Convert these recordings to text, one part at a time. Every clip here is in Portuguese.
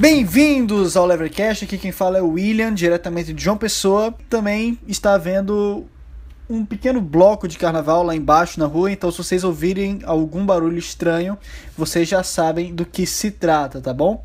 Bem-vindos ao Levercast, aqui quem fala é o William, diretamente de João Pessoa. Também está havendo um pequeno bloco de carnaval lá embaixo na rua, então se vocês ouvirem algum barulho estranho, vocês já sabem do que se trata, tá bom?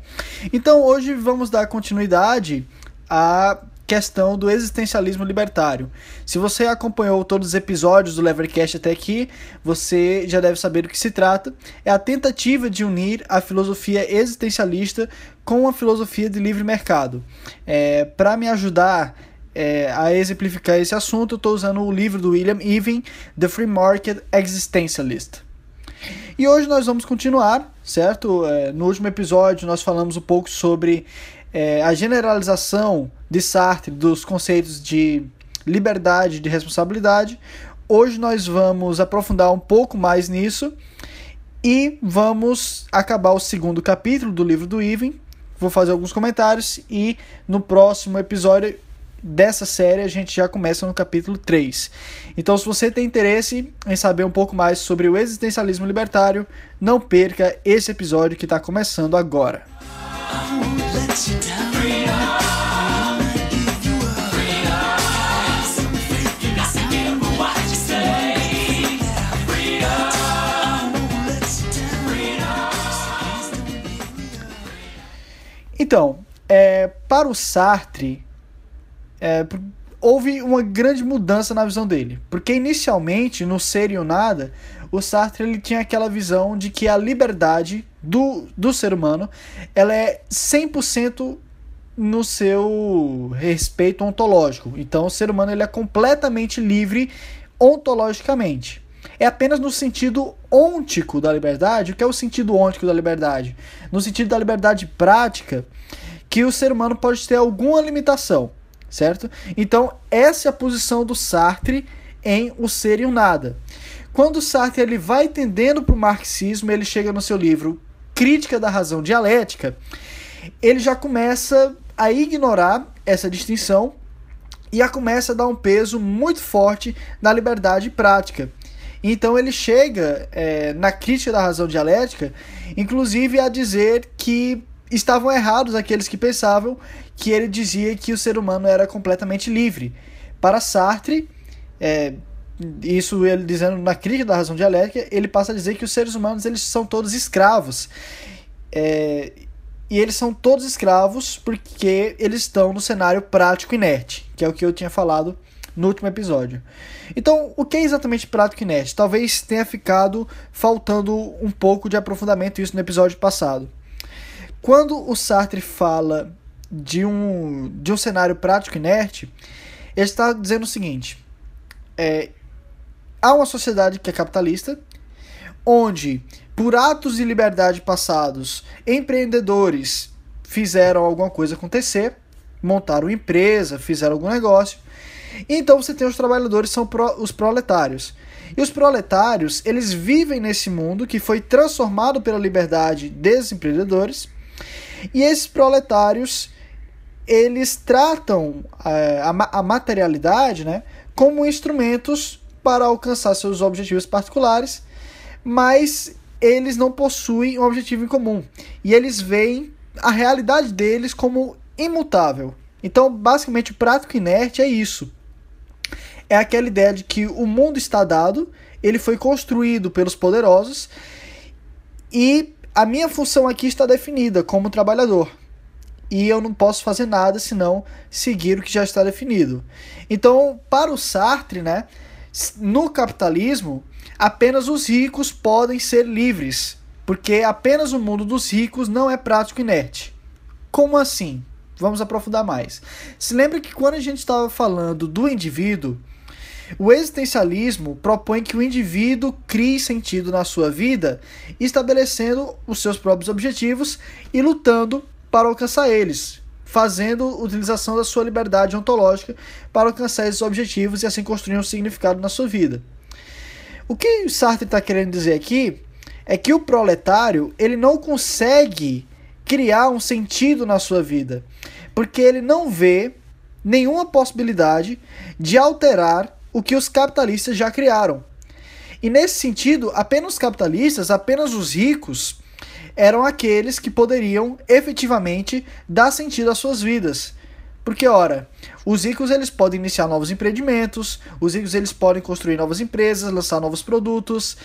Então hoje vamos dar continuidade à questão do existencialismo libertário. Se você acompanhou todos os episódios do Levercast até aqui, você já deve saber do que se trata. É a tentativa de unir a filosofia existencialista com a filosofia de livre mercado. É, Para me ajudar é, a exemplificar esse assunto, eu estou usando o livro do William Even, The Free Market Existentialist. E hoje nós vamos continuar, certo? É, no último episódio nós falamos um pouco sobre é, a generalização de Sartre dos conceitos de liberdade de responsabilidade. Hoje nós vamos aprofundar um pouco mais nisso e vamos acabar o segundo capítulo do livro do Even. Vou fazer alguns comentários e no próximo episódio dessa série a gente já começa no capítulo 3. Então, se você tem interesse em saber um pouco mais sobre o existencialismo libertário, não perca esse episódio que está começando agora. Então, é, para o Sartre, é, houve uma grande mudança na visão dele. Porque inicialmente, no Ser e o Nada, o Sartre ele tinha aquela visão de que a liberdade do, do ser humano ela é 100% no seu respeito ontológico. Então, o ser humano ele é completamente livre ontologicamente. É apenas no sentido ôntico da liberdade. O que é o sentido ôntico da liberdade? No sentido da liberdade prática, que o ser humano pode ter alguma limitação, certo? Então, essa é a posição do Sartre em O Ser e o Nada. Quando o Sartre ele vai tendendo para o marxismo, ele chega no seu livro Crítica da Razão Dialética, ele já começa a ignorar essa distinção e a começa a dar um peso muito forte na liberdade prática. Então ele chega é, na crítica da razão dialética, inclusive a dizer que estavam errados aqueles que pensavam que ele dizia que o ser humano era completamente livre. Para Sartre, é, isso ele dizendo na crítica da razão dialética, ele passa a dizer que os seres humanos eles são todos escravos. É, e eles são todos escravos porque eles estão no cenário prático inerte, que é o que eu tinha falado no último episódio. Então, o que é exatamente prático inerte? Talvez tenha ficado faltando um pouco de aprofundamento isso no episódio passado. Quando o Sartre fala de um, de um cenário prático inerte, ele está dizendo o seguinte: é, há uma sociedade que é capitalista, onde, por atos de liberdade passados, empreendedores fizeram alguma coisa acontecer, montaram empresa, fizeram algum negócio. Então você tem os trabalhadores, são pro, os proletários. E os proletários, eles vivem nesse mundo que foi transformado pela liberdade desses empreendedores. E esses proletários, eles tratam é, a, a materialidade né, como instrumentos para alcançar seus objetivos particulares, mas eles não possuem um objetivo em comum. E eles veem a realidade deles como imutável. Então, basicamente, o prático inerte é isso. É aquela ideia de que o mundo está dado, ele foi construído pelos poderosos e a minha função aqui está definida como trabalhador. E eu não posso fazer nada senão seguir o que já está definido. Então, para o Sartre, né, no capitalismo, apenas os ricos podem ser livres, porque apenas o mundo dos ricos não é prático inerte. Como assim? Vamos aprofundar mais. Se lembra que quando a gente estava falando do indivíduo, o existencialismo propõe que o indivíduo crie sentido na sua vida, estabelecendo os seus próprios objetivos e lutando para alcançar eles, fazendo utilização da sua liberdade ontológica para alcançar esses objetivos e assim construir um significado na sua vida. O que Sartre está querendo dizer aqui é que o proletário ele não consegue criar um sentido na sua vida, porque ele não vê nenhuma possibilidade de alterar o que os capitalistas já criaram. E nesse sentido, apenas os capitalistas, apenas os ricos, eram aqueles que poderiam efetivamente dar sentido às suas vidas. Porque, ora, os ricos eles podem iniciar novos empreendimentos, os ricos eles podem construir novas empresas, lançar novos produtos,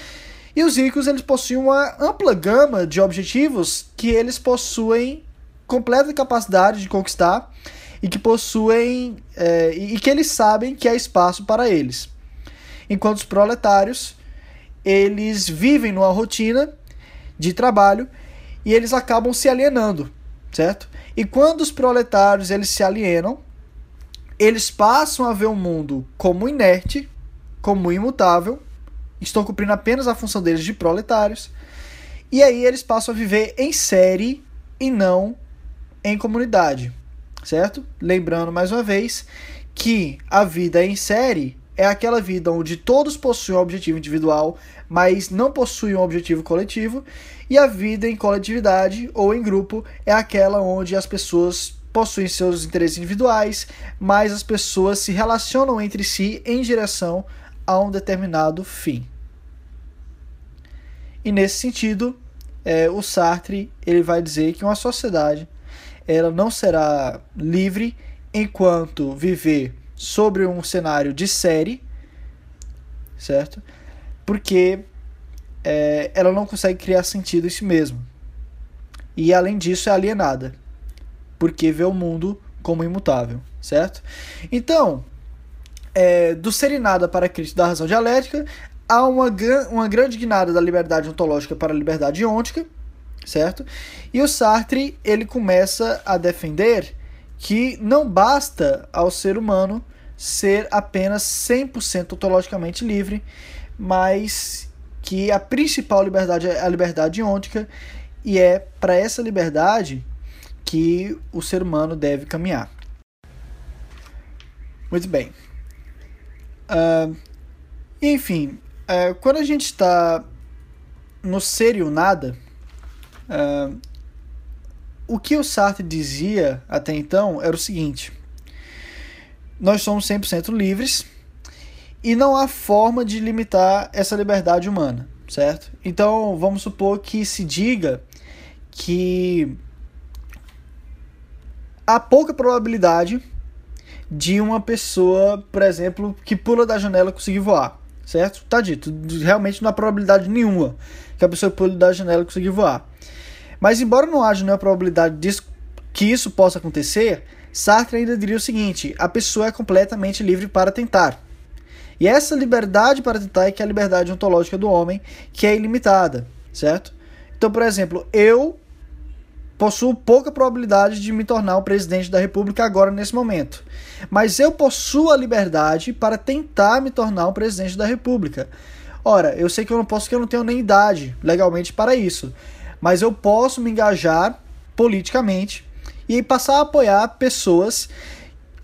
e os ricos eles possuem uma ampla gama de objetivos que eles possuem completa capacidade de conquistar e que possuem é, e que eles sabem que há espaço para eles. Enquanto os proletários eles vivem numa rotina de trabalho e eles acabam se alienando, certo? E quando os proletários eles se alienam, eles passam a ver o mundo como inerte, como imutável, estão cumprindo apenas a função deles de proletários, e aí eles passam a viver em série e não em comunidade, certo? Lembrando mais uma vez que a vida em série é aquela vida onde todos possuem um objetivo individual, mas não possuem um objetivo coletivo, e a vida em coletividade ou em grupo é aquela onde as pessoas possuem seus interesses individuais, mas as pessoas se relacionam entre si em direção a um determinado fim. E nesse sentido, é, o Sartre ele vai dizer que uma sociedade ela não será livre enquanto viver sobre um cenário de série, certo? Porque é, ela não consegue criar sentido em si mesma. E além disso é alienada, porque vê o mundo como imutável, certo? Então, é, do ser e nada para a crítica da razão dialética, há uma, uma grande guinada da liberdade ontológica para a liberdade ôntica, certo? E o Sartre ele começa a defender que não basta ao ser humano ser apenas 100% ontologicamente livre, mas que a principal liberdade é a liberdade ôntica e é para essa liberdade que o ser humano deve caminhar. Muito bem. Uh, enfim, uh, quando a gente está no ser e o nada, uh, o que o Sartre dizia até então era o seguinte: nós somos 100% livres e não há forma de limitar essa liberdade humana, certo? Então, vamos supor que se diga que há pouca probabilidade de uma pessoa, por exemplo, que pula da janela conseguir voar, certo? Tá dito, realmente não há probabilidade nenhuma que a pessoa pule da janela conseguir voar. Mas embora não haja nenhuma probabilidade disso, que isso possa acontecer, Sartre ainda diria o seguinte: a pessoa é completamente livre para tentar. E essa liberdade para tentar é que é a liberdade ontológica do homem, que é ilimitada, certo? Então, por exemplo, eu possuo pouca probabilidade de me tornar o presidente da República agora nesse momento. Mas eu possuo a liberdade para tentar me tornar o presidente da República. Ora, eu sei que eu não posso, que eu não tenho nem idade legalmente para isso. Mas eu posso me engajar politicamente e passar a apoiar pessoas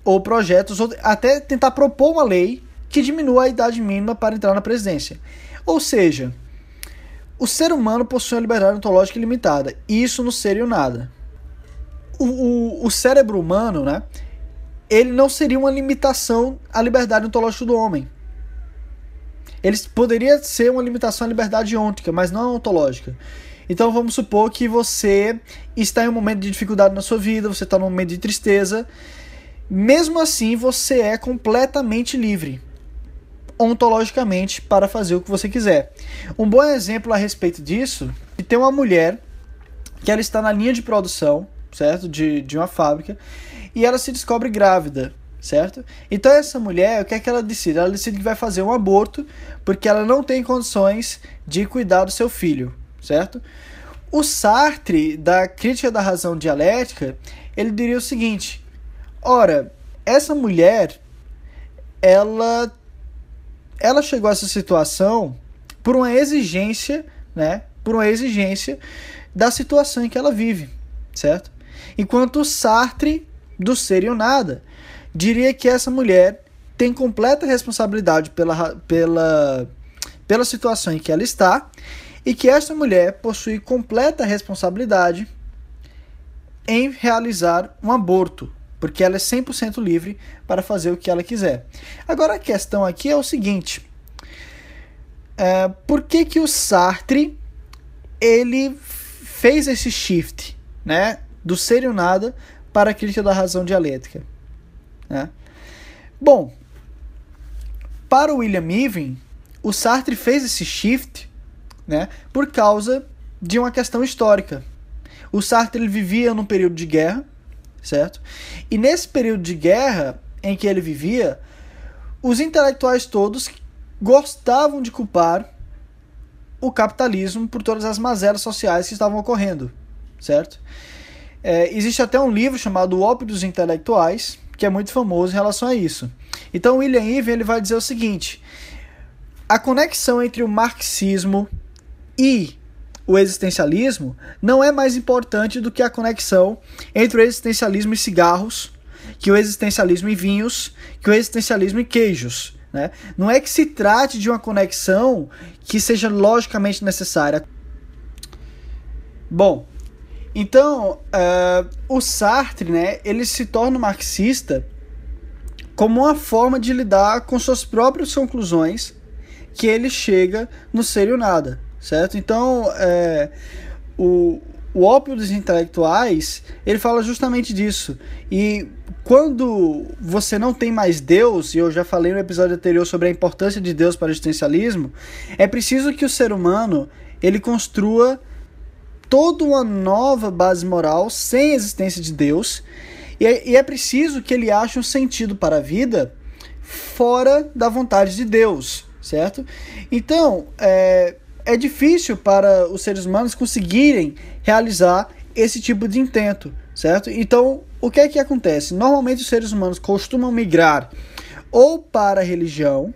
ou projetos, ou até tentar propor uma lei que diminua a idade mínima para entrar na presidência. Ou seja, o ser humano possui uma liberdade ontológica ilimitada, e isso não seria nada. O, o, o cérebro humano, né, ele não seria uma limitação à liberdade ontológica do homem. Ele poderia ser uma limitação à liberdade ôntica, mas não ontológica. Então vamos supor que você está em um momento de dificuldade na sua vida, você está num momento de tristeza. Mesmo assim, você é completamente livre, ontologicamente, para fazer o que você quiser. Um bom exemplo a respeito disso é tem uma mulher que ela está na linha de produção, certo? De, de uma fábrica, e ela se descobre grávida, certo? Então essa mulher, o que é que ela decide? Ela decide que vai fazer um aborto porque ela não tem condições de cuidar do seu filho certo? O Sartre, da crítica da razão dialética, ele diria o seguinte: ora, essa mulher, ela, ela chegou a essa situação por uma exigência, né? Por uma exigência da situação em que ela vive, certo? Enquanto o Sartre, do ser e o nada, diria que essa mulher tem completa responsabilidade pela, pela, pela situação em que ela está e que esta mulher possui completa responsabilidade em realizar um aborto, porque ela é 100% livre para fazer o que ela quiser. Agora a questão aqui é o seguinte: é, por que, que o Sartre ele fez esse shift, né, do ser e o nada para a crítica da razão dialética. Né? Bom, para o William Ivey, o Sartre fez esse shift né, por causa de uma questão histórica. O Sartre ele vivia num período de guerra, certo? E nesse período de guerra em que ele vivia, os intelectuais todos gostavam de culpar o capitalismo por todas as mazelas sociais que estavam ocorrendo, certo? É, existe até um livro chamado O Ópio dos Intelectuais, que é muito famoso em relação a isso. Então, William Ivey ele vai dizer o seguinte: a conexão entre o marxismo e o existencialismo não é mais importante do que a conexão entre o existencialismo e cigarros, que o existencialismo e vinhos, que o existencialismo e queijos. Né? Não é que se trate de uma conexão que seja logicamente necessária. Bom, então uh, o Sartre, né, ele se torna marxista como uma forma de lidar com suas próprias conclusões que ele chega no ser e o nada, certo? Então, é, o, o ópio dos intelectuais, ele fala justamente disso. E quando você não tem mais Deus, e eu já falei no episódio anterior sobre a importância de Deus para o existencialismo, é preciso que o ser humano ele construa toda uma nova base moral sem existência de Deus, e é, e é preciso que ele ache um sentido para a vida fora da vontade de Deus, certo? Então, é, é difícil para os seres humanos conseguirem realizar esse tipo de intento, certo? Então, o que é que acontece? Normalmente os seres humanos costumam migrar ou para a religião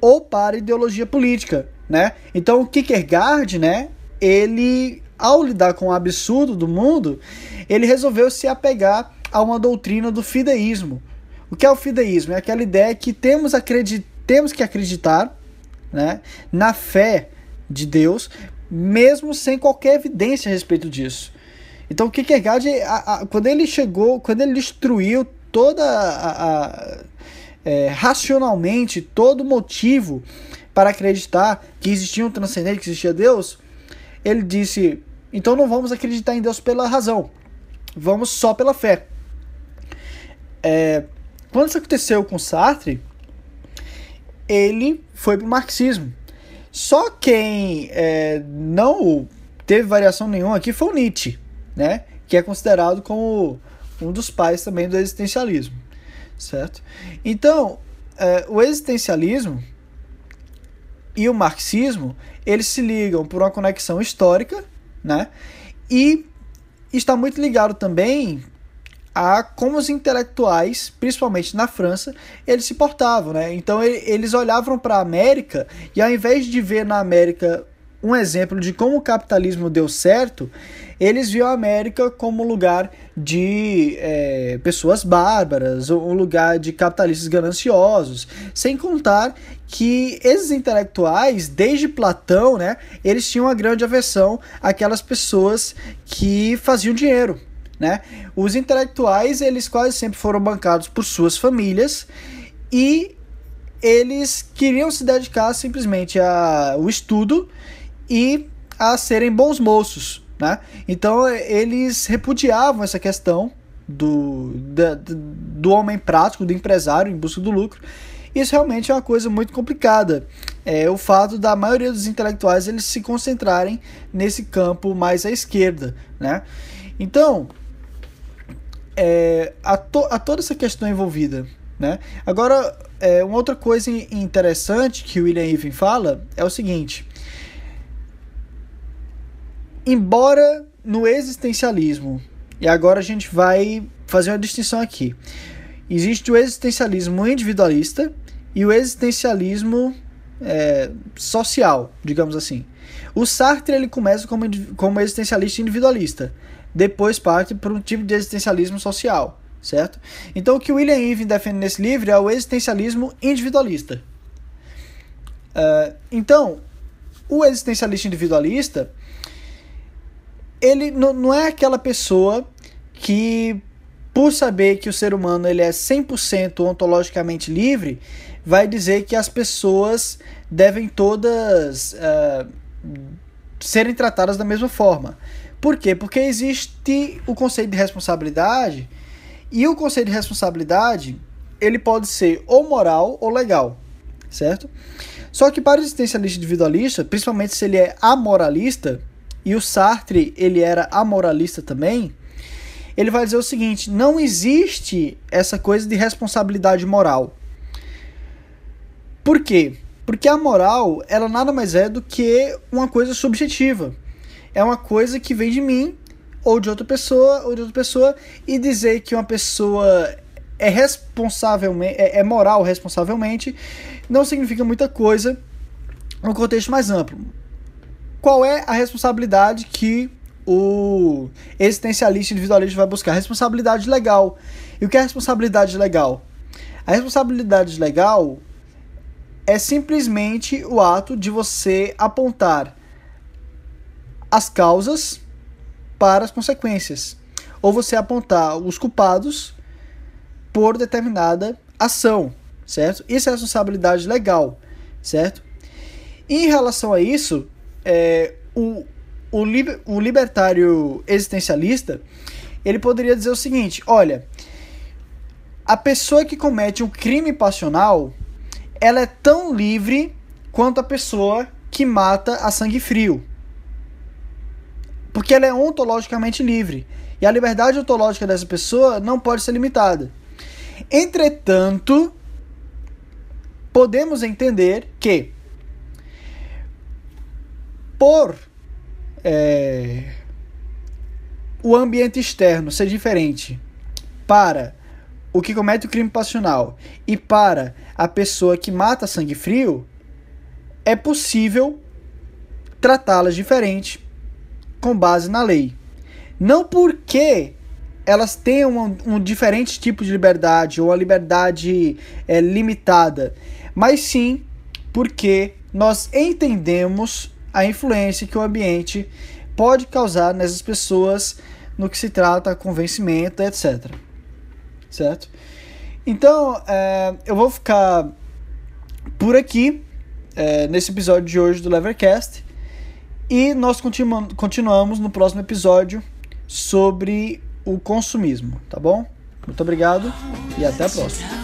ou para a ideologia política, né? Então, o Kierkegaard, né, ele ao lidar com o absurdo do mundo, ele resolveu se apegar a uma doutrina do fideísmo. O que é o fideísmo? É aquela ideia que temos, temos que acreditar né, na fé de Deus, mesmo sem qualquer evidência a respeito disso. Então, o Kierkegaard, a, a, quando ele chegou, quando ele destruiu toda a, a é, racionalmente todo motivo para acreditar que existia um transcendente, que existia Deus, ele disse: então não vamos acreditar em Deus pela razão, vamos só pela fé. É, quando isso aconteceu com Sartre, ele foi para o marxismo. Só quem é, não teve variação nenhuma aqui foi o Nietzsche, né? que é considerado como um dos pais também do existencialismo, certo? Então, é, o existencialismo e o marxismo eles se ligam por uma conexão histórica, né? E está muito ligado também a como os intelectuais, principalmente na França, eles se portavam, né? Então eles olhavam para a América e ao invés de ver na América um exemplo de como o capitalismo deu certo, eles viam a América como lugar de é, pessoas bárbaras, um lugar de capitalistas gananciosos, sem contar que esses intelectuais, desde Platão, né, eles tinham uma grande aversão àquelas pessoas que faziam dinheiro, né? Os intelectuais, eles quase sempre foram bancados por suas famílias e eles queriam se dedicar simplesmente ao estudo e a serem bons moços, né? Então eles repudiavam essa questão do, da, do homem prático, do empresário em busca do lucro. Isso realmente é uma coisa muito complicada. É o fato da maioria dos intelectuais eles se concentrarem nesse campo mais à esquerda, né? Então, é, a, to, a toda essa questão envolvida, né? Agora, é, uma outra coisa interessante que o William Ivey fala é o seguinte: embora no existencialismo, e agora a gente vai fazer uma distinção aqui. Existe o existencialismo individualista e o existencialismo é, social, digamos assim. O Sartre ele começa como, como existencialista individualista, depois parte para um tipo de existencialismo social, certo? Então o que William Ivey defende nesse livro é o existencialismo individualista. Uh, então, o existencialista individualista ele não é aquela pessoa que, por saber que o ser humano ele é 100% ontologicamente livre, vai dizer que as pessoas devem todas uh, serem tratadas da mesma forma. Por quê? Porque existe o conceito de responsabilidade e o conceito de responsabilidade ele pode ser ou moral ou legal, certo? Só que para o existencialista individualista, principalmente se ele é amoralista, e o Sartre ele era amoralista também, ele vai dizer o seguinte: não existe essa coisa de responsabilidade moral. Por quê? Porque a moral, ela nada mais é do que uma coisa subjetiva. É uma coisa que vem de mim ou de outra pessoa ou de outra pessoa e dizer que uma pessoa é responsavelmente é, é moral responsavelmente não significa muita coisa no contexto mais amplo. Qual é a responsabilidade que o existencialista individualista vai buscar? Responsabilidade legal. E o que é responsabilidade legal? A responsabilidade legal é simplesmente o ato de você apontar as causas para as consequências, ou você apontar os culpados por determinada ação, certo? Isso é responsabilidade legal, certo? Em relação a isso, é, o, o, liber, o libertário existencialista ele poderia dizer o seguinte: olha, a pessoa que comete um crime passional ela é tão livre quanto a pessoa que mata a sangue frio. Porque ela é ontologicamente livre. E a liberdade ontológica dessa pessoa não pode ser limitada. Entretanto, podemos entender que, por é, o ambiente externo ser diferente para o que comete o crime passional e para a pessoa que mata sangue frio, é possível tratá-las diferente com base na lei. Não porque elas tenham um, um diferente tipo de liberdade ou a liberdade é, limitada, mas sim porque nós entendemos a influência que o ambiente pode causar nessas pessoas no que se trata convencimento, etc certo? Então, é, eu vou ficar por aqui é, nesse episódio de hoje do Levercast e nós continu continuamos no próximo episódio sobre o consumismo, tá bom? Muito obrigado e até a próxima.